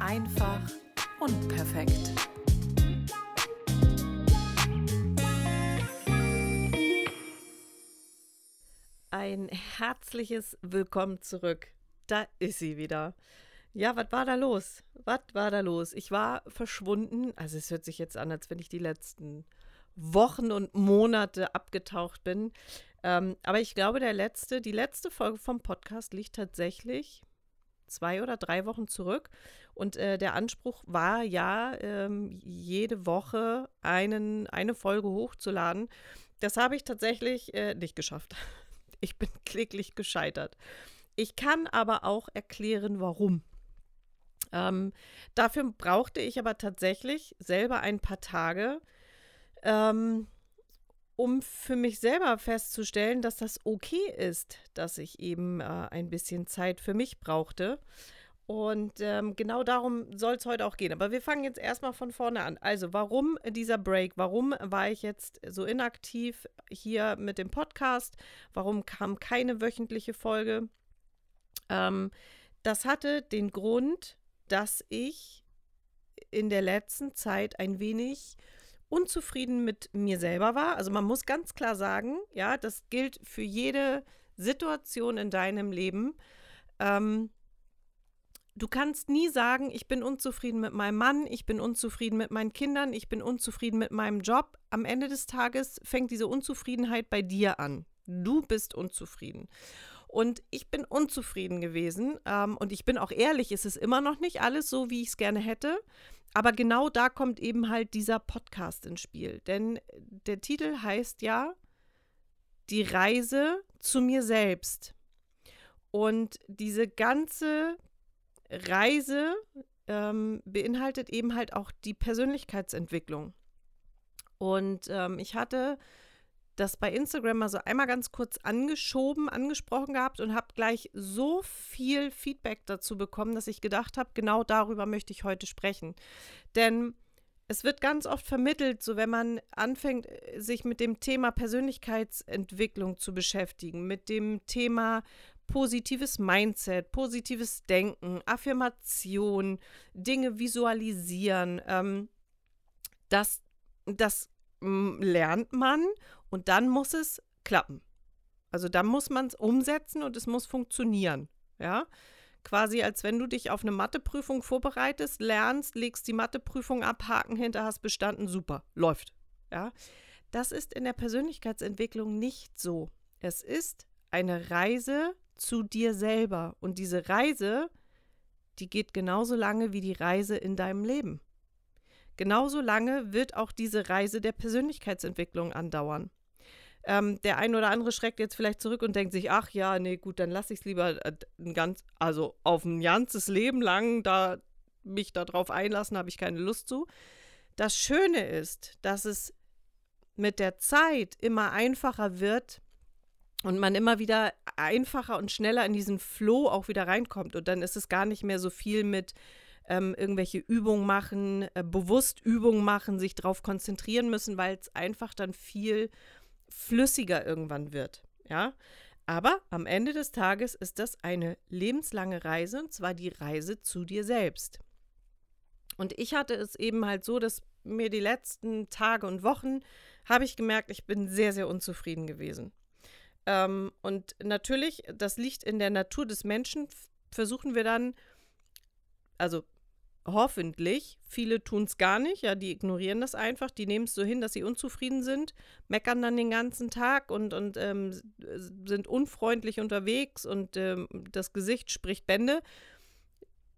Einfach unperfekt. Ein herzliches Willkommen zurück. Da ist sie wieder. Ja, was war da los? Was war da los? Ich war verschwunden. Also es hört sich jetzt an, als wenn ich die letzten Wochen und Monate abgetaucht bin. Ähm, aber ich glaube, der letzte, die letzte Folge vom Podcast liegt tatsächlich zwei oder drei Wochen zurück. Und äh, der Anspruch war ja, ähm, jede Woche einen, eine Folge hochzuladen. Das habe ich tatsächlich äh, nicht geschafft. Ich bin kläglich gescheitert. Ich kann aber auch erklären, warum. Ähm, dafür brauchte ich aber tatsächlich selber ein paar Tage, ähm, um für mich selber festzustellen, dass das okay ist, dass ich eben äh, ein bisschen Zeit für mich brauchte. Und ähm, genau darum soll es heute auch gehen. Aber wir fangen jetzt erstmal von vorne an. Also, warum dieser Break? Warum war ich jetzt so inaktiv hier mit dem Podcast? Warum kam keine wöchentliche Folge? Ähm, das hatte den Grund, dass ich in der letzten Zeit ein wenig unzufrieden mit mir selber war. Also man muss ganz klar sagen, ja, das gilt für jede Situation in deinem Leben. Ähm, du kannst nie sagen, ich bin unzufrieden mit meinem Mann, ich bin unzufrieden mit meinen Kindern, ich bin unzufrieden mit meinem Job. Am Ende des Tages fängt diese Unzufriedenheit bei dir an. Du bist unzufrieden. Und ich bin unzufrieden gewesen. Ähm, und ich bin auch ehrlich, es ist immer noch nicht alles so, wie ich es gerne hätte. Aber genau da kommt eben halt dieser Podcast ins Spiel. Denn der Titel heißt ja Die Reise zu mir selbst. Und diese ganze Reise ähm, beinhaltet eben halt auch die Persönlichkeitsentwicklung. Und ähm, ich hatte das bei Instagram mal so einmal ganz kurz angeschoben, angesprochen gehabt und habe gleich so viel Feedback dazu bekommen, dass ich gedacht habe, genau darüber möchte ich heute sprechen. Denn es wird ganz oft vermittelt, so wenn man anfängt, sich mit dem Thema Persönlichkeitsentwicklung zu beschäftigen, mit dem Thema positives Mindset, positives Denken, Affirmation, Dinge visualisieren, ähm, das, das lernt man und dann muss es klappen. Also dann muss man es umsetzen und es muss funktionieren. Ja, quasi als wenn du dich auf eine Matheprüfung vorbereitest, lernst, legst die Matheprüfung ab, Haken hinter, hast bestanden, super, läuft. Ja, das ist in der Persönlichkeitsentwicklung nicht so. Es ist eine Reise zu dir selber und diese Reise, die geht genauso lange wie die Reise in deinem Leben. Genauso lange wird auch diese Reise der Persönlichkeitsentwicklung andauern. Ähm, der ein oder andere schreckt jetzt vielleicht zurück und denkt sich, ach ja, nee, gut, dann lasse ich es lieber äh, ein ganz, also auf ein ganzes Leben lang da mich darauf einlassen, habe ich keine Lust zu. Das Schöne ist, dass es mit der Zeit immer einfacher wird und man immer wieder einfacher und schneller in diesen Flow auch wieder reinkommt. Und dann ist es gar nicht mehr so viel mit ähm, irgendwelche Übungen machen, äh, bewusst Übungen machen, sich darauf konzentrieren müssen, weil es einfach dann viel flüssiger irgendwann wird. Ja, aber am Ende des Tages ist das eine lebenslange Reise und zwar die Reise zu dir selbst. Und ich hatte es eben halt so, dass mir die letzten Tage und Wochen habe ich gemerkt, ich bin sehr, sehr unzufrieden gewesen. Ähm, und natürlich, das liegt in der Natur des Menschen, versuchen wir dann, also hoffentlich, viele tun es gar nicht, ja, die ignorieren das einfach, die nehmen es so hin, dass sie unzufrieden sind, meckern dann den ganzen Tag und, und ähm, sind unfreundlich unterwegs und ähm, das Gesicht spricht Bände.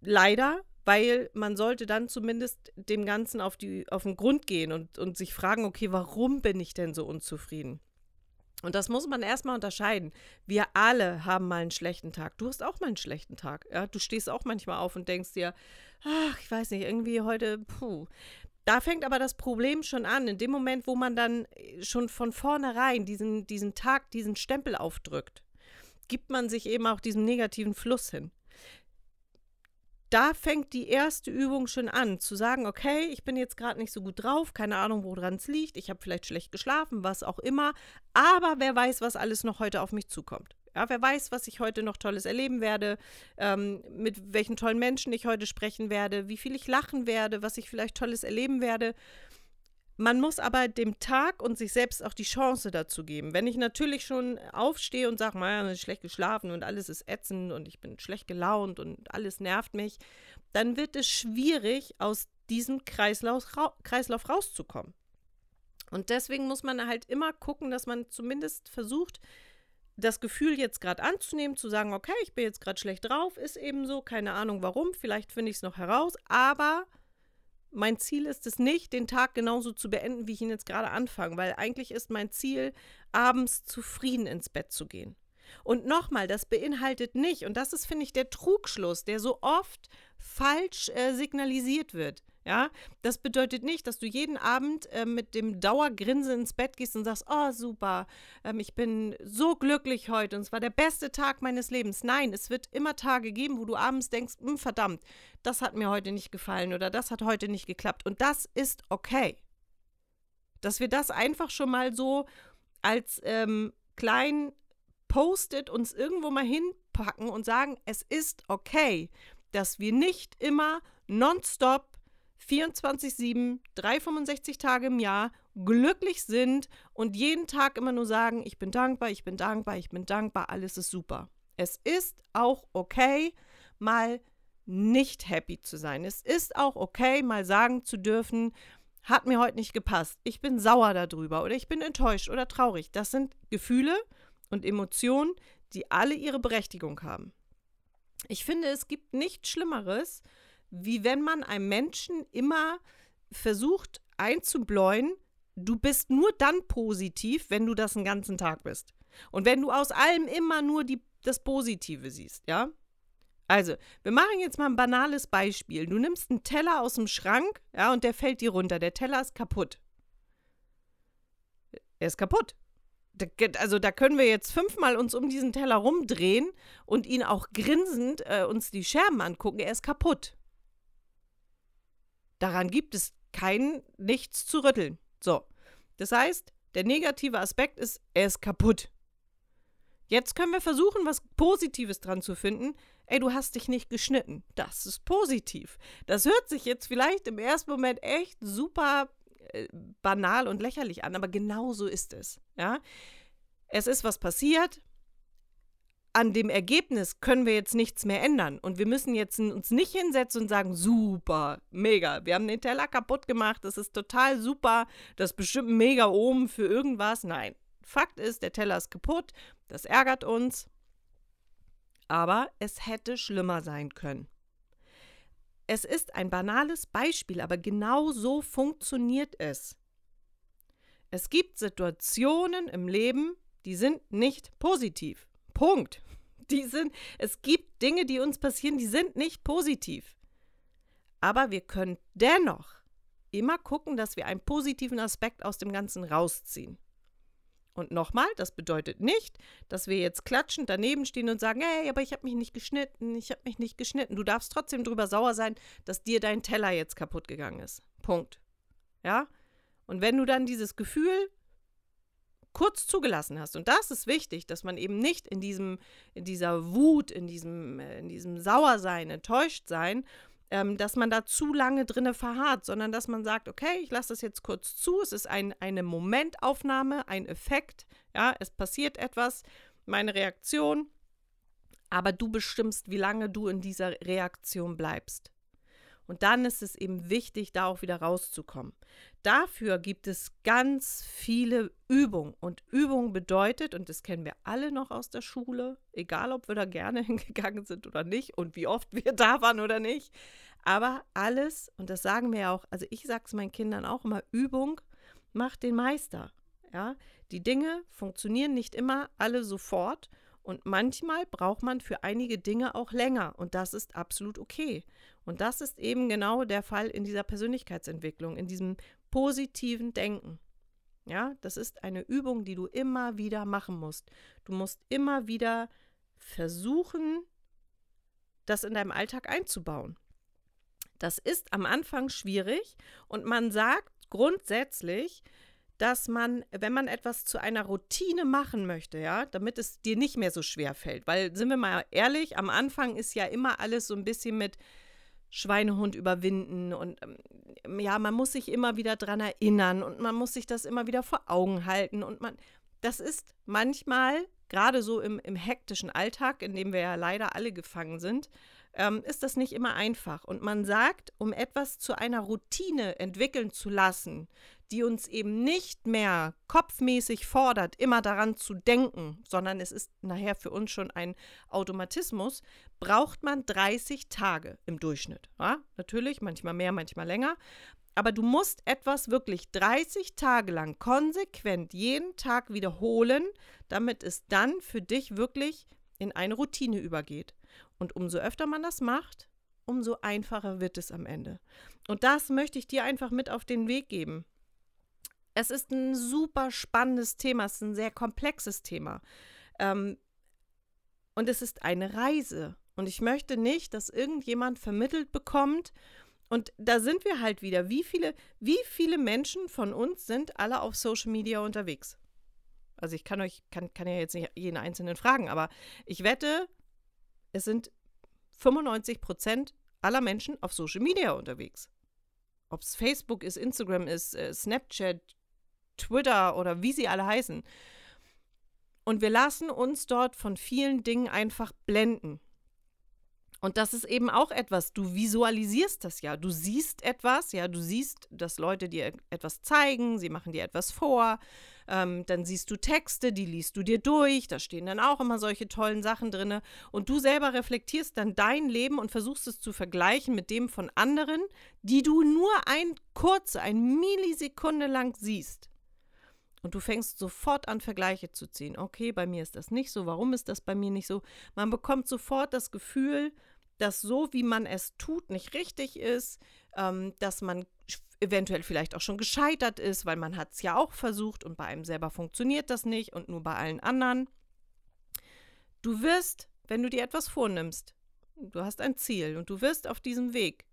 Leider, weil man sollte dann zumindest dem Ganzen auf, die, auf den Grund gehen und, und sich fragen, okay, warum bin ich denn so unzufrieden? Und das muss man erstmal unterscheiden. Wir alle haben mal einen schlechten Tag. Du hast auch mal einen schlechten Tag. Ja? Du stehst auch manchmal auf und denkst dir, ach, ich weiß nicht, irgendwie heute, puh. Da fängt aber das Problem schon an. In dem Moment, wo man dann schon von vornherein diesen, diesen Tag, diesen Stempel aufdrückt, gibt man sich eben auch diesem negativen Fluss hin da fängt die erste Übung schon an, zu sagen, okay, ich bin jetzt gerade nicht so gut drauf, keine Ahnung, woran es liegt, ich habe vielleicht schlecht geschlafen, was auch immer, aber wer weiß, was alles noch heute auf mich zukommt. Ja, wer weiß, was ich heute noch Tolles erleben werde, ähm, mit welchen tollen Menschen ich heute sprechen werde, wie viel ich lachen werde, was ich vielleicht Tolles erleben werde. Man muss aber dem Tag und sich selbst auch die Chance dazu geben. Wenn ich natürlich schon aufstehe und sage, man ist schlecht geschlafen und alles ist ätzend und ich bin schlecht gelaunt und alles nervt mich, dann wird es schwierig, aus diesem Kreislauf, Kreislauf rauszukommen. Und deswegen muss man halt immer gucken, dass man zumindest versucht, das Gefühl jetzt gerade anzunehmen, zu sagen, okay, ich bin jetzt gerade schlecht drauf, ist eben so, keine Ahnung warum, vielleicht finde ich es noch heraus, aber mein Ziel ist es nicht, den Tag genauso zu beenden, wie ich ihn jetzt gerade anfange, weil eigentlich ist mein Ziel, abends zufrieden ins Bett zu gehen. Und nochmal, das beinhaltet nicht, und das ist, finde ich, der Trugschluss, der so oft falsch äh, signalisiert wird. Ja, das bedeutet nicht, dass du jeden Abend äh, mit dem Dauergrinsen ins Bett gehst und sagst, oh super, ähm, ich bin so glücklich heute und es war der beste Tag meines Lebens. Nein, es wird immer Tage geben, wo du abends denkst, hm, verdammt, das hat mir heute nicht gefallen oder das hat heute nicht geklappt. Und das ist okay. Dass wir das einfach schon mal so als ähm, kleinen Post-it uns irgendwo mal hinpacken und sagen, es ist okay, dass wir nicht immer nonstop 24-7, 365 Tage im Jahr glücklich sind und jeden Tag immer nur sagen, ich bin dankbar, ich bin dankbar, ich bin dankbar, alles ist super. Es ist auch okay, mal nicht happy zu sein. Es ist auch okay, mal sagen zu dürfen, hat mir heute nicht gepasst. Ich bin sauer darüber oder ich bin enttäuscht oder traurig. Das sind Gefühle und Emotionen, die alle ihre Berechtigung haben. Ich finde, es gibt nichts Schlimmeres, wie wenn man einem Menschen immer versucht einzubläuen, du bist nur dann positiv, wenn du das einen ganzen Tag bist. Und wenn du aus allem immer nur die, das Positive siehst, ja? Also, wir machen jetzt mal ein banales Beispiel. Du nimmst einen Teller aus dem Schrank, ja, und der fällt dir runter. Der Teller ist kaputt. Er ist kaputt. Also da können wir jetzt fünfmal uns um diesen Teller rumdrehen und ihn auch grinsend äh, uns die Scherben angucken. Er ist kaputt. Daran gibt es kein nichts zu rütteln. So. Das heißt, der negative Aspekt ist, er ist kaputt. Jetzt können wir versuchen, was Positives dran zu finden. Ey, du hast dich nicht geschnitten. Das ist positiv. Das hört sich jetzt vielleicht im ersten Moment echt super äh, banal und lächerlich an, aber genau so ist es. Ja? Es ist was passiert, an dem Ergebnis können wir jetzt nichts mehr ändern. Und wir müssen jetzt uns nicht hinsetzen und sagen, super, mega, wir haben den Teller kaputt gemacht, das ist total super, das ist bestimmt mega oben für irgendwas. Nein, Fakt ist, der Teller ist kaputt, das ärgert uns, aber es hätte schlimmer sein können. Es ist ein banales Beispiel, aber genau so funktioniert es. Es gibt Situationen im Leben, die sind nicht positiv. Punkt. Die sind, es gibt Dinge, die uns passieren, die sind nicht positiv. Aber wir können dennoch immer gucken, dass wir einen positiven Aspekt aus dem Ganzen rausziehen. Und nochmal, das bedeutet nicht, dass wir jetzt klatschend daneben stehen und sagen, hey, aber ich habe mich nicht geschnitten, ich habe mich nicht geschnitten. Du darfst trotzdem drüber sauer sein, dass dir dein Teller jetzt kaputt gegangen ist. Punkt. Ja? Und wenn du dann dieses Gefühl kurz zugelassen hast. Und das ist wichtig, dass man eben nicht in diesem, in dieser Wut, in diesem, äh, in diesem Sauersein, enttäuscht sein, ähm, dass man da zu lange drinne verharrt, sondern dass man sagt, okay, ich lasse das jetzt kurz zu, es ist ein, eine Momentaufnahme, ein Effekt, ja, es passiert etwas, meine Reaktion, aber du bestimmst, wie lange du in dieser Reaktion bleibst. Und dann ist es eben wichtig, da auch wieder rauszukommen. Dafür gibt es ganz viele Übungen. Und Übung bedeutet, und das kennen wir alle noch aus der Schule, egal ob wir da gerne hingegangen sind oder nicht und wie oft wir da waren oder nicht, aber alles, und das sagen wir ja auch, also ich sage es meinen Kindern auch immer, Übung macht den Meister. Ja, die Dinge funktionieren nicht immer alle sofort und manchmal braucht man für einige Dinge auch länger und das ist absolut okay. Und das ist eben genau der Fall in dieser Persönlichkeitsentwicklung, in diesem positiven Denken. Ja, das ist eine Übung, die du immer wieder machen musst. Du musst immer wieder versuchen, das in deinem Alltag einzubauen. Das ist am Anfang schwierig und man sagt grundsätzlich, dass man, wenn man etwas zu einer Routine machen möchte, ja, damit es dir nicht mehr so schwer fällt, weil sind wir mal ehrlich, am Anfang ist ja immer alles so ein bisschen mit Schweinehund überwinden und ähm, ja, man muss sich immer wieder dran erinnern und man muss sich das immer wieder vor Augen halten und man, das ist manchmal, gerade so im, im hektischen Alltag, in dem wir ja leider alle gefangen sind, ähm, ist das nicht immer einfach. Und man sagt, um etwas zu einer Routine entwickeln zu lassen, die uns eben nicht mehr kopfmäßig fordert, immer daran zu denken, sondern es ist nachher für uns schon ein Automatismus, braucht man 30 Tage im Durchschnitt. Ja, natürlich, manchmal mehr, manchmal länger. Aber du musst etwas wirklich 30 Tage lang konsequent jeden Tag wiederholen, damit es dann für dich wirklich in eine Routine übergeht. Und umso öfter man das macht, umso einfacher wird es am Ende. Und das möchte ich dir einfach mit auf den Weg geben. Es ist ein super spannendes Thema, es ist ein sehr komplexes Thema. Ähm, und es ist eine Reise. Und ich möchte nicht, dass irgendjemand vermittelt bekommt. Und da sind wir halt wieder. Wie viele, wie viele Menschen von uns sind alle auf Social Media unterwegs? Also ich kann euch, kann, kann ja jetzt nicht jeden Einzelnen fragen, aber ich wette, es sind 95 Prozent aller Menschen auf Social Media unterwegs. Ob es Facebook ist, Instagram ist, äh, Snapchat, Twitter oder wie sie alle heißen. Und wir lassen uns dort von vielen Dingen einfach blenden. Und das ist eben auch etwas, du visualisierst das ja. Du siehst etwas, ja, du siehst, dass Leute dir etwas zeigen, sie machen dir etwas vor. Ähm, dann siehst du Texte, die liest du dir durch, da stehen dann auch immer solche tollen Sachen drin. Und du selber reflektierst dann dein Leben und versuchst es zu vergleichen mit dem von anderen, die du nur ein kurze, ein Millisekunde lang siehst. Und du fängst sofort an, Vergleiche zu ziehen. Okay, bei mir ist das nicht so. Warum ist das bei mir nicht so? Man bekommt sofort das Gefühl, dass so, wie man es tut, nicht richtig ist, ähm, dass man eventuell vielleicht auch schon gescheitert ist, weil man hat es ja auch versucht und bei einem selber funktioniert das nicht und nur bei allen anderen. Du wirst, wenn du dir etwas vornimmst, du hast ein Ziel und du wirst auf diesem Weg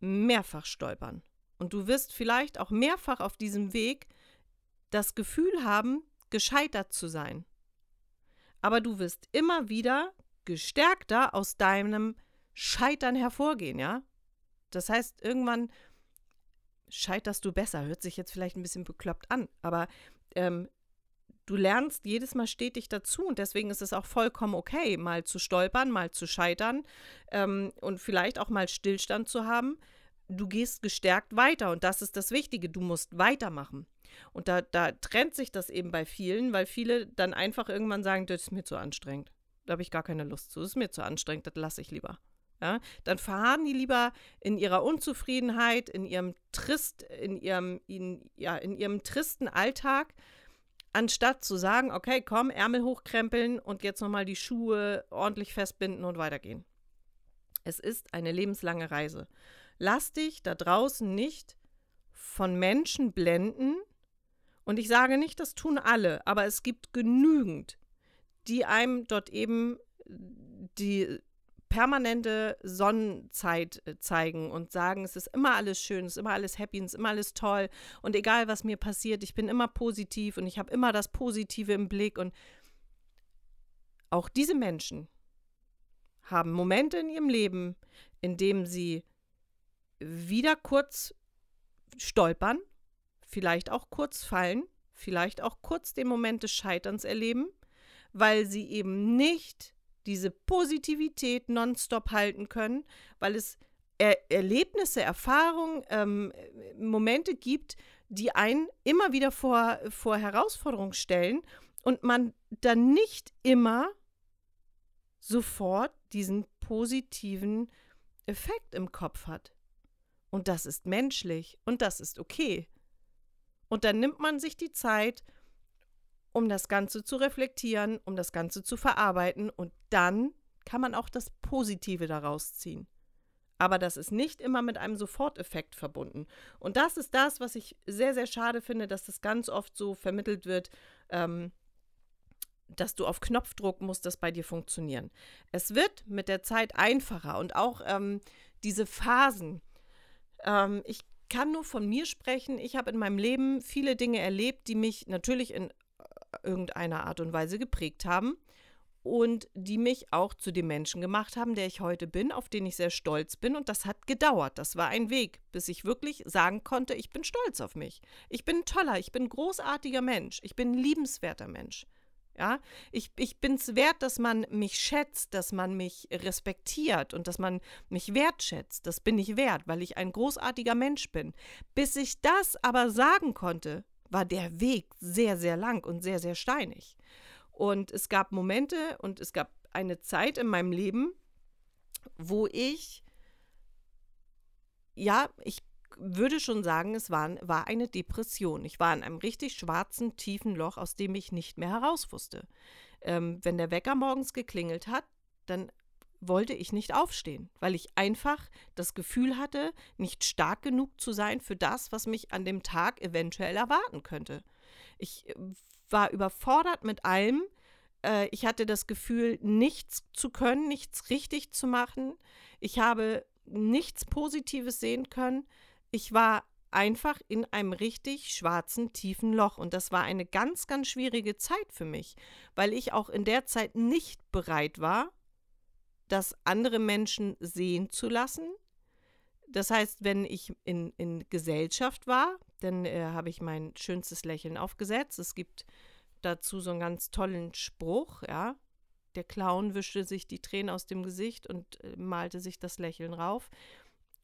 mehrfach stolpern. Und du wirst vielleicht auch mehrfach auf diesem Weg das Gefühl haben, gescheitert zu sein. Aber du wirst immer wieder gestärkter aus deinem Scheitern hervorgehen, ja? Das heißt, irgendwann scheiterst du besser. Hört sich jetzt vielleicht ein bisschen bekloppt an, aber ähm, du lernst jedes Mal stetig dazu und deswegen ist es auch vollkommen okay, mal zu stolpern, mal zu scheitern ähm, und vielleicht auch mal Stillstand zu haben. Du gehst gestärkt weiter und das ist das Wichtige. Du musst weitermachen. Und da, da trennt sich das eben bei vielen, weil viele dann einfach irgendwann sagen, das ist mir zu anstrengend. Da habe ich gar keine Lust zu. Das ist mir zu anstrengend, das lasse ich lieber. Ja, dann verharren die lieber in ihrer Unzufriedenheit, in ihrem Trist, in ihrem, in, ja, in ihrem tristen Alltag, anstatt zu sagen, okay, komm, Ärmel hochkrempeln und jetzt nochmal die Schuhe ordentlich festbinden und weitergehen. Es ist eine lebenslange Reise. Lass dich da draußen nicht von Menschen blenden, und ich sage nicht, das tun alle, aber es gibt genügend, die einem dort eben die permanente Sonnenzeit äh, zeigen und sagen, es ist immer alles schön, es ist immer alles happy, es ist immer alles toll und egal was mir passiert, ich bin immer positiv und ich habe immer das Positive im Blick und auch diese Menschen haben Momente in ihrem Leben, in dem sie wieder kurz stolpern, vielleicht auch kurz fallen, vielleicht auch kurz den Moment des Scheiterns erleben, weil sie eben nicht diese Positivität nonstop halten können, weil es er Erlebnisse, Erfahrungen, ähm, Momente gibt, die einen immer wieder vor, vor Herausforderungen stellen und man dann nicht immer sofort diesen positiven Effekt im Kopf hat. Und das ist menschlich und das ist okay. Und dann nimmt man sich die Zeit, um das Ganze zu reflektieren, um das Ganze zu verarbeiten und dann kann man auch das Positive daraus ziehen. Aber das ist nicht immer mit einem Soforteffekt verbunden. Und das ist das, was ich sehr, sehr schade finde, dass das ganz oft so vermittelt wird, ähm, dass du auf Knopfdruck musst das bei dir funktionieren. Es wird mit der Zeit einfacher und auch ähm, diese Phasen. Ähm, ich kann nur von mir sprechen. Ich habe in meinem Leben viele Dinge erlebt, die mich natürlich in irgendeiner Art und Weise geprägt haben und die mich auch zu dem Menschen gemacht haben, der ich heute bin, auf den ich sehr stolz bin. Und das hat gedauert. Das war ein Weg, bis ich wirklich sagen konnte, ich bin stolz auf mich. Ich bin toller, ich bin großartiger Mensch, ich bin liebenswerter Mensch. Ja, ich, ich bin es wert, dass man mich schätzt, dass man mich respektiert und dass man mich wertschätzt. Das bin ich wert, weil ich ein großartiger Mensch bin. Bis ich das aber sagen konnte, war der Weg sehr, sehr lang und sehr, sehr steinig. Und es gab Momente und es gab eine Zeit in meinem Leben, wo ich, ja, ich würde schon sagen, es war, war eine Depression. Ich war in einem richtig schwarzen, tiefen Loch, aus dem ich nicht mehr heraus wusste. Ähm, wenn der Wecker morgens geklingelt hat, dann wollte ich nicht aufstehen, weil ich einfach das Gefühl hatte, nicht stark genug zu sein für das, was mich an dem Tag eventuell erwarten könnte. Ich äh, war überfordert mit allem. Äh, ich hatte das Gefühl, nichts zu können, nichts richtig zu machen. Ich habe nichts Positives sehen können. Ich war einfach in einem richtig schwarzen, tiefen Loch. Und das war eine ganz, ganz schwierige Zeit für mich, weil ich auch in der Zeit nicht bereit war, das andere Menschen sehen zu lassen. Das heißt, wenn ich in, in Gesellschaft war, dann äh, habe ich mein schönstes Lächeln aufgesetzt. Es gibt dazu so einen ganz tollen Spruch, ja. Der Clown wischte sich die Tränen aus dem Gesicht und äh, malte sich das Lächeln rauf.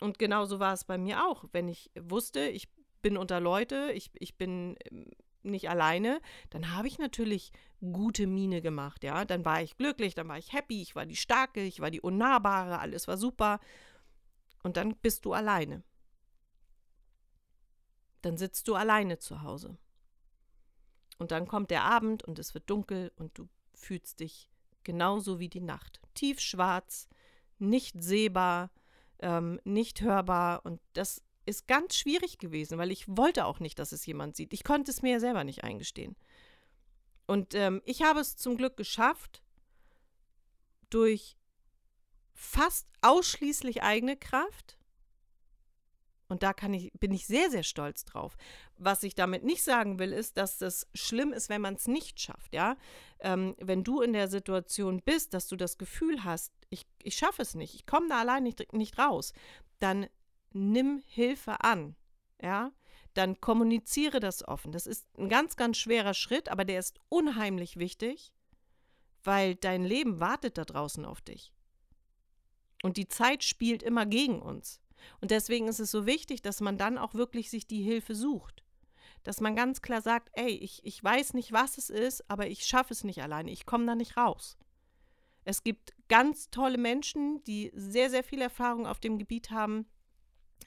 Und genauso war es bei mir auch. Wenn ich wusste, ich bin unter Leute, ich, ich bin ähm, nicht alleine, dann habe ich natürlich gute Miene gemacht, ja. Dann war ich glücklich, dann war ich happy, ich war die Starke, ich war die Unnahbare, alles war super. Und dann bist du alleine. Dann sitzt du alleine zu Hause. Und dann kommt der Abend und es wird dunkel und du fühlst dich genauso wie die Nacht. Tiefschwarz, nicht sehbar, ähm, nicht hörbar. Und das ist ganz schwierig gewesen, weil ich wollte auch nicht, dass es jemand sieht. Ich konnte es mir ja selber nicht eingestehen. Und ähm, ich habe es zum Glück geschafft, durch fast ausschließlich eigene Kraft und da ich, bin ich sehr, sehr stolz drauf. Was ich damit nicht sagen will, ist, dass das schlimm ist, wenn man es nicht schafft. Ja? Ähm, wenn du in der Situation bist, dass du das Gefühl hast, ich, ich schaffe es nicht, ich komme da allein nicht, nicht raus, dann nimm Hilfe an. Ja? Dann kommuniziere das offen. Das ist ein ganz, ganz schwerer Schritt, aber der ist unheimlich wichtig, weil dein Leben wartet da draußen auf dich. Und die Zeit spielt immer gegen uns. Und deswegen ist es so wichtig, dass man dann auch wirklich sich die Hilfe sucht. Dass man ganz klar sagt, ey, ich, ich weiß nicht, was es ist, aber ich schaffe es nicht alleine, ich komme da nicht raus. Es gibt ganz tolle Menschen, die sehr, sehr viel Erfahrung auf dem Gebiet haben.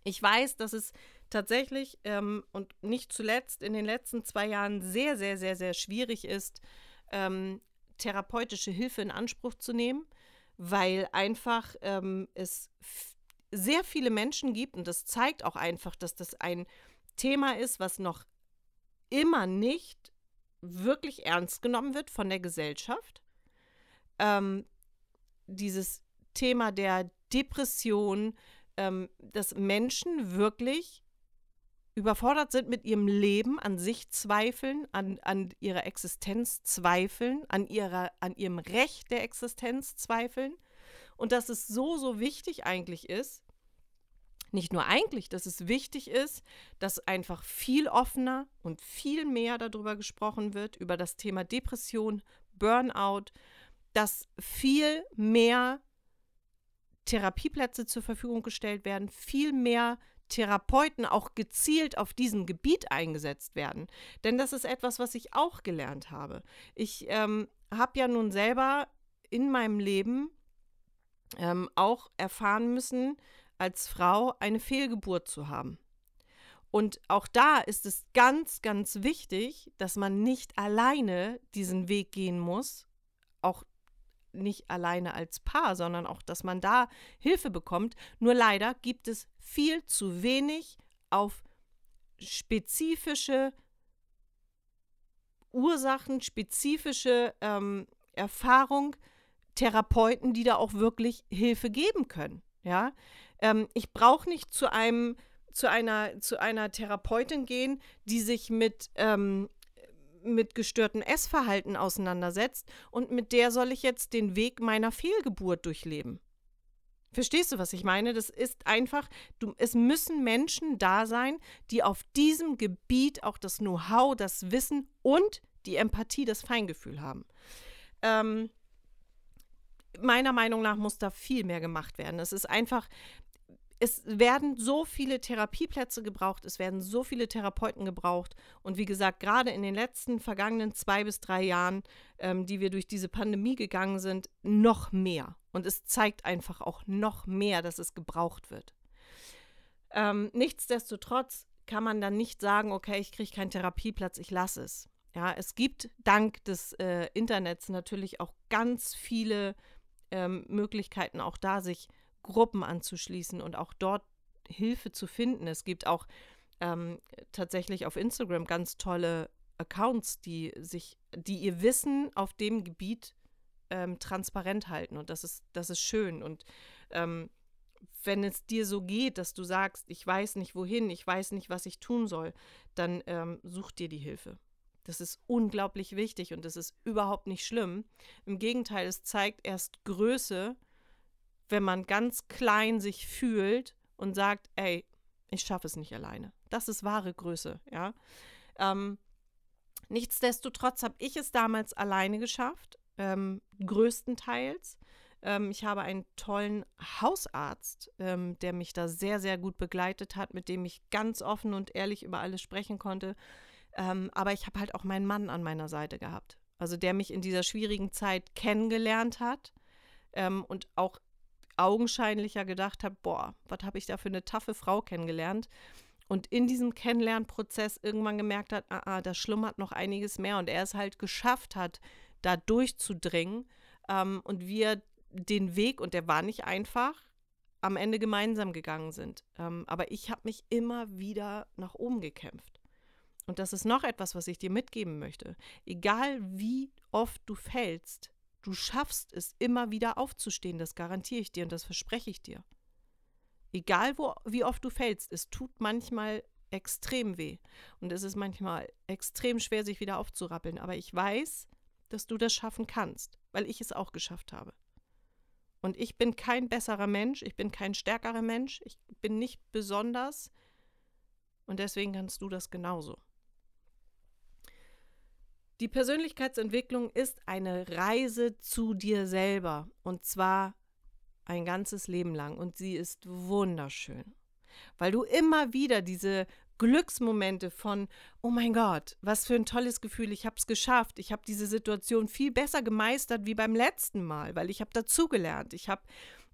Ich weiß, dass es tatsächlich ähm, und nicht zuletzt in den letzten zwei Jahren sehr, sehr, sehr, sehr schwierig ist, ähm, therapeutische Hilfe in Anspruch zu nehmen, weil einfach ähm, es sehr viele Menschen gibt, und das zeigt auch einfach, dass das ein Thema ist, was noch immer nicht wirklich ernst genommen wird von der Gesellschaft. Ähm, dieses Thema der Depression, ähm, dass Menschen wirklich überfordert sind mit ihrem Leben, an sich zweifeln, an, an ihrer Existenz zweifeln, an, ihrer, an ihrem Recht der Existenz zweifeln. Und dass es so, so wichtig eigentlich ist, nicht nur eigentlich, dass es wichtig ist, dass einfach viel offener und viel mehr darüber gesprochen wird, über das Thema Depression, Burnout, dass viel mehr Therapieplätze zur Verfügung gestellt werden, viel mehr Therapeuten auch gezielt auf diesem Gebiet eingesetzt werden. Denn das ist etwas, was ich auch gelernt habe. Ich ähm, habe ja nun selber in meinem Leben ähm, auch erfahren müssen, als Frau eine Fehlgeburt zu haben. Und auch da ist es ganz, ganz wichtig, dass man nicht alleine diesen Weg gehen muss, auch nicht alleine als Paar, sondern auch, dass man da Hilfe bekommt. Nur leider gibt es viel zu wenig auf spezifische Ursachen, spezifische ähm, Erfahrung, Therapeuten, die da auch wirklich Hilfe geben können. Ja, ähm, ich brauche nicht zu einem zu einer, zu einer Therapeutin gehen, die sich mit, ähm, mit gestörtem Essverhalten auseinandersetzt und mit der soll ich jetzt den Weg meiner Fehlgeburt durchleben. Verstehst du, was ich meine? Das ist einfach, du, es müssen Menschen da sein, die auf diesem Gebiet auch das Know-how, das Wissen und die Empathie, das Feingefühl haben. Ähm, meiner Meinung nach muss da viel mehr gemacht werden. Es ist einfach, es werden so viele Therapieplätze gebraucht, es werden so viele Therapeuten gebraucht. Und wie gesagt, gerade in den letzten vergangenen zwei bis drei Jahren, ähm, die wir durch diese Pandemie gegangen sind, noch mehr. Und es zeigt einfach auch noch mehr, dass es gebraucht wird. Ähm, nichtsdestotrotz kann man dann nicht sagen, okay, ich kriege keinen Therapieplatz, ich lasse es. Ja, es gibt dank des äh, Internets natürlich auch ganz viele ähm, Möglichkeiten, auch da sich Gruppen anzuschließen und auch dort Hilfe zu finden. Es gibt auch ähm, tatsächlich auf Instagram ganz tolle Accounts, die sich, die ihr Wissen auf dem Gebiet ähm, transparent halten. Und das ist, das ist schön. Und ähm, wenn es dir so geht, dass du sagst, ich weiß nicht wohin, ich weiß nicht, was ich tun soll, dann ähm, such dir die Hilfe. Das ist unglaublich wichtig und das ist überhaupt nicht schlimm. Im Gegenteil, es zeigt erst Größe, wenn man ganz klein sich fühlt und sagt, ey, ich schaffe es nicht alleine. Das ist wahre Größe, ja. Ähm, nichtsdestotrotz habe ich es damals alleine geschafft, ähm, größtenteils. Ähm, ich habe einen tollen Hausarzt, ähm, der mich da sehr, sehr gut begleitet hat, mit dem ich ganz offen und ehrlich über alles sprechen konnte. Ähm, aber ich habe halt auch meinen Mann an meiner Seite gehabt. Also der mich in dieser schwierigen Zeit kennengelernt hat ähm, und auch augenscheinlicher gedacht habe, boah, was habe ich da für eine taffe Frau kennengelernt. Und in diesem Kennenlernprozess irgendwann gemerkt hat, ah, ah, da schlummert noch einiges mehr. Und er es halt geschafft hat, da durchzudringen. Ähm, und wir den Weg, und der war nicht einfach, am Ende gemeinsam gegangen sind. Ähm, aber ich habe mich immer wieder nach oben gekämpft. Und das ist noch etwas, was ich dir mitgeben möchte. Egal wie oft du fällst, Du schaffst es immer wieder aufzustehen, das garantiere ich dir und das verspreche ich dir. Egal wo, wie oft du fällst, es tut manchmal extrem weh und es ist manchmal extrem schwer, sich wieder aufzurappeln. Aber ich weiß, dass du das schaffen kannst, weil ich es auch geschafft habe. Und ich bin kein besserer Mensch, ich bin kein stärkerer Mensch, ich bin nicht besonders und deswegen kannst du das genauso. Die Persönlichkeitsentwicklung ist eine Reise zu dir selber. Und zwar ein ganzes Leben lang. Und sie ist wunderschön, weil du immer wieder diese Glücksmomente von, oh mein Gott, was für ein tolles Gefühl, ich habe es geschafft, ich habe diese Situation viel besser gemeistert wie beim letzten Mal, weil ich habe dazugelernt, ich habe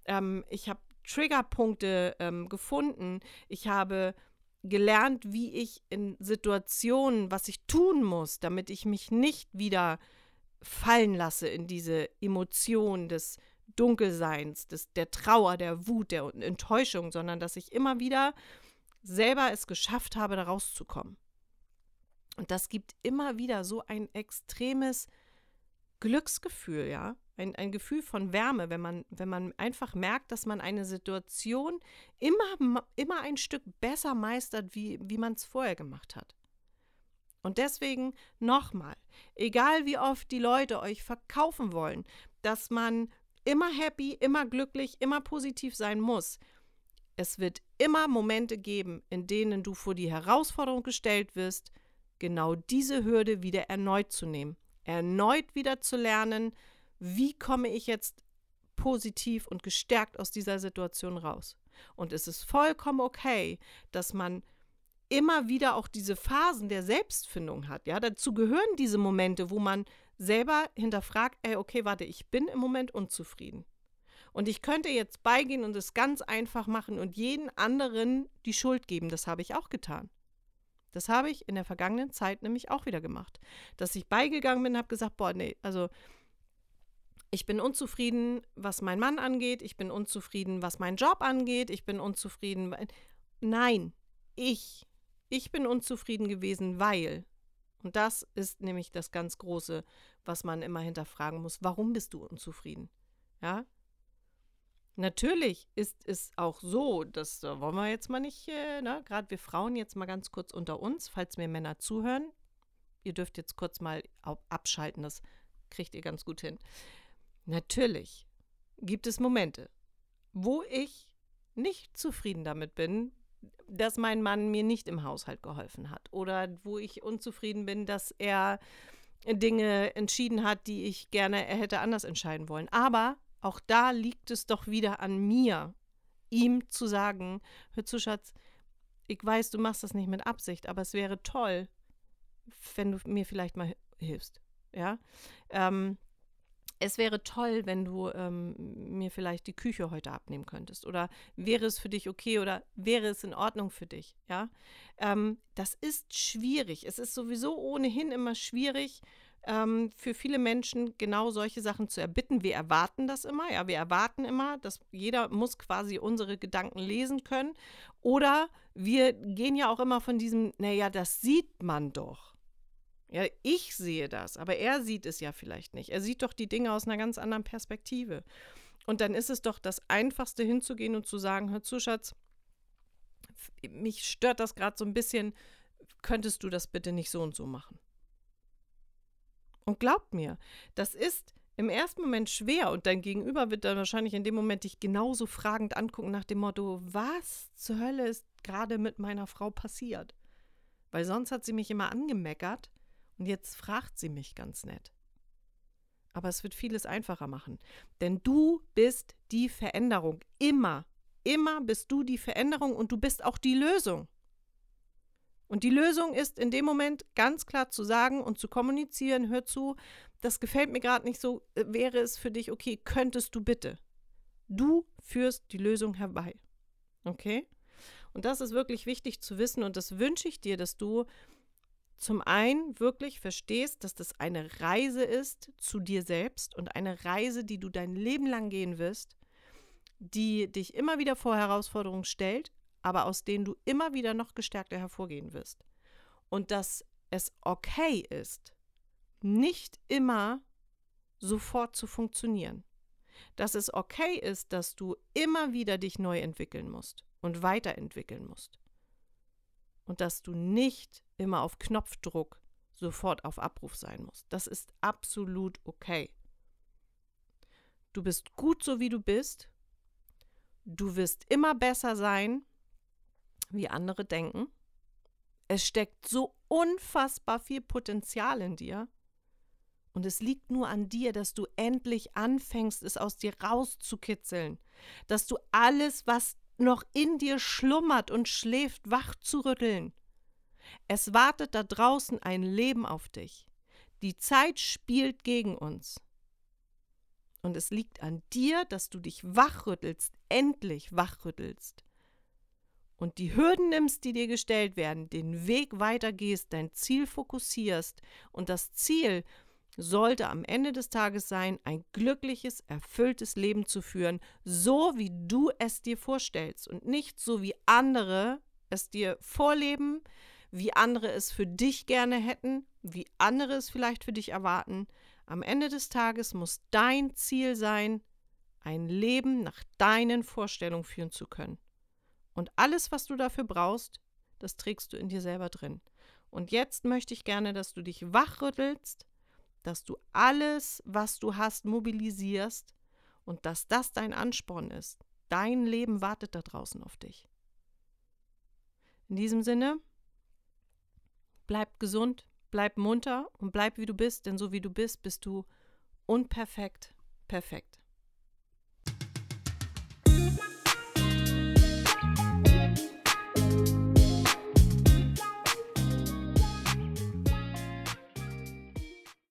ähm, hab Triggerpunkte ähm, gefunden, ich habe gelernt, wie ich in Situationen, was ich tun muss, damit ich mich nicht wieder fallen lasse in diese Emotion des Dunkelseins, des, der Trauer, der Wut, der Enttäuschung, sondern dass ich immer wieder selber es geschafft habe, da rauszukommen. Und das gibt immer wieder so ein extremes Glücksgefühl, ja ein, ein Gefühl von Wärme, wenn man, wenn man einfach merkt, dass man eine Situation immer, immer ein Stück besser meistert, wie, wie man es vorher gemacht hat. Und deswegen nochmal, egal wie oft die Leute euch verkaufen wollen, dass man immer happy, immer glücklich, immer positiv sein muss, es wird immer Momente geben, in denen du vor die Herausforderung gestellt wirst, genau diese Hürde wieder erneut zu nehmen, erneut wieder zu lernen, wie komme ich jetzt positiv und gestärkt aus dieser Situation raus. Und es ist vollkommen okay, dass man immer wieder auch diese Phasen der Selbstfindung hat. Ja, dazu gehören diese Momente, wo man selber hinterfragt, ey, okay, warte, ich bin im Moment unzufrieden. Und ich könnte jetzt beigehen und es ganz einfach machen und jeden anderen die Schuld geben. Das habe ich auch getan. Das habe ich in der vergangenen Zeit nämlich auch wieder gemacht. Dass ich beigegangen bin und habe gesagt, boah, nee, also ich bin unzufrieden, was mein Mann angeht, ich bin unzufrieden, was meinen Job angeht, ich bin unzufrieden. Nein, ich. Ich bin unzufrieden gewesen, weil. Und das ist nämlich das ganz Große, was man immer hinterfragen muss. Warum bist du unzufrieden? Ja? Natürlich ist es auch so, das äh, wollen wir jetzt mal nicht, äh, ne? gerade wir Frauen jetzt mal ganz kurz unter uns, falls mir Männer zuhören. Ihr dürft jetzt kurz mal abschalten, das kriegt ihr ganz gut hin. Natürlich gibt es Momente, wo ich nicht zufrieden damit bin, dass mein Mann mir nicht im Haushalt geholfen hat oder wo ich unzufrieden bin, dass er Dinge entschieden hat, die ich gerne er hätte anders entscheiden wollen. Aber auch da liegt es doch wieder an mir, ihm zu sagen, hör zu, Schatz, ich weiß, du machst das nicht mit Absicht, aber es wäre toll, wenn du mir vielleicht mal hilfst. Ja. Ähm, es wäre toll, wenn du ähm, mir vielleicht die Küche heute abnehmen könntest. Oder wäre es für dich okay oder wäre es in Ordnung für dich? Ja, ähm, das ist schwierig. Es ist sowieso ohnehin immer schwierig, ähm, für viele Menschen genau solche Sachen zu erbitten. Wir erwarten das immer, ja, wir erwarten immer, dass jeder muss quasi unsere Gedanken lesen können. Oder wir gehen ja auch immer von diesem, naja, das sieht man doch. Ja, ich sehe das, aber er sieht es ja vielleicht nicht. Er sieht doch die Dinge aus einer ganz anderen Perspektive. Und dann ist es doch das Einfachste hinzugehen und zu sagen, hör zu, Schatz, mich stört das gerade so ein bisschen, könntest du das bitte nicht so und so machen? Und glaubt mir, das ist im ersten Moment schwer und dein Gegenüber wird dann wahrscheinlich in dem Moment dich genauso fragend angucken nach dem Motto, was zur Hölle ist gerade mit meiner Frau passiert? Weil sonst hat sie mich immer angemeckert und jetzt fragt sie mich ganz nett. Aber es wird vieles einfacher machen, denn du bist die Veränderung. Immer, immer bist du die Veränderung und du bist auch die Lösung. Und die Lösung ist in dem Moment ganz klar zu sagen und zu kommunizieren, hör zu, das gefällt mir gerade nicht so, äh, wäre es für dich okay, könntest du bitte. Du führst die Lösung herbei. Okay? Und das ist wirklich wichtig zu wissen und das wünsche ich dir, dass du zum einen wirklich verstehst, dass das eine Reise ist zu dir selbst und eine Reise, die du dein Leben lang gehen wirst, die dich immer wieder vor Herausforderungen stellt, aber aus denen du immer wieder noch gestärkter hervorgehen wirst. Und dass es okay ist, nicht immer sofort zu funktionieren. Dass es okay ist, dass du immer wieder dich neu entwickeln musst und weiterentwickeln musst. Und dass du nicht immer auf Knopfdruck sofort auf Abruf sein musst. Das ist absolut okay. Du bist gut so, wie du bist. Du wirst immer besser sein, wie andere denken. Es steckt so unfassbar viel Potenzial in dir. Und es liegt nur an dir, dass du endlich anfängst, es aus dir rauszukitzeln. Dass du alles, was noch in dir schlummert und schläft, wach zu rütteln. Es wartet da draußen ein Leben auf dich. Die Zeit spielt gegen uns. Und es liegt an dir, dass du dich wachrüttelst, endlich wachrüttelst und die Hürden nimmst, die dir gestellt werden, den Weg weitergehst, dein Ziel fokussierst und das Ziel sollte am Ende des Tages sein, ein glückliches, erfülltes Leben zu führen, so wie du es dir vorstellst und nicht so wie andere es dir vorleben, wie andere es für dich gerne hätten, wie andere es vielleicht für dich erwarten. Am Ende des Tages muss dein Ziel sein, ein Leben nach deinen Vorstellungen führen zu können. Und alles, was du dafür brauchst, das trägst du in dir selber drin. Und jetzt möchte ich gerne, dass du dich wachrüttelst, dass du alles, was du hast, mobilisierst und dass das dein Ansporn ist. Dein Leben wartet da draußen auf dich. In diesem Sinne, bleib gesund, bleib munter und bleib wie du bist, denn so wie du bist, bist du unperfekt perfekt.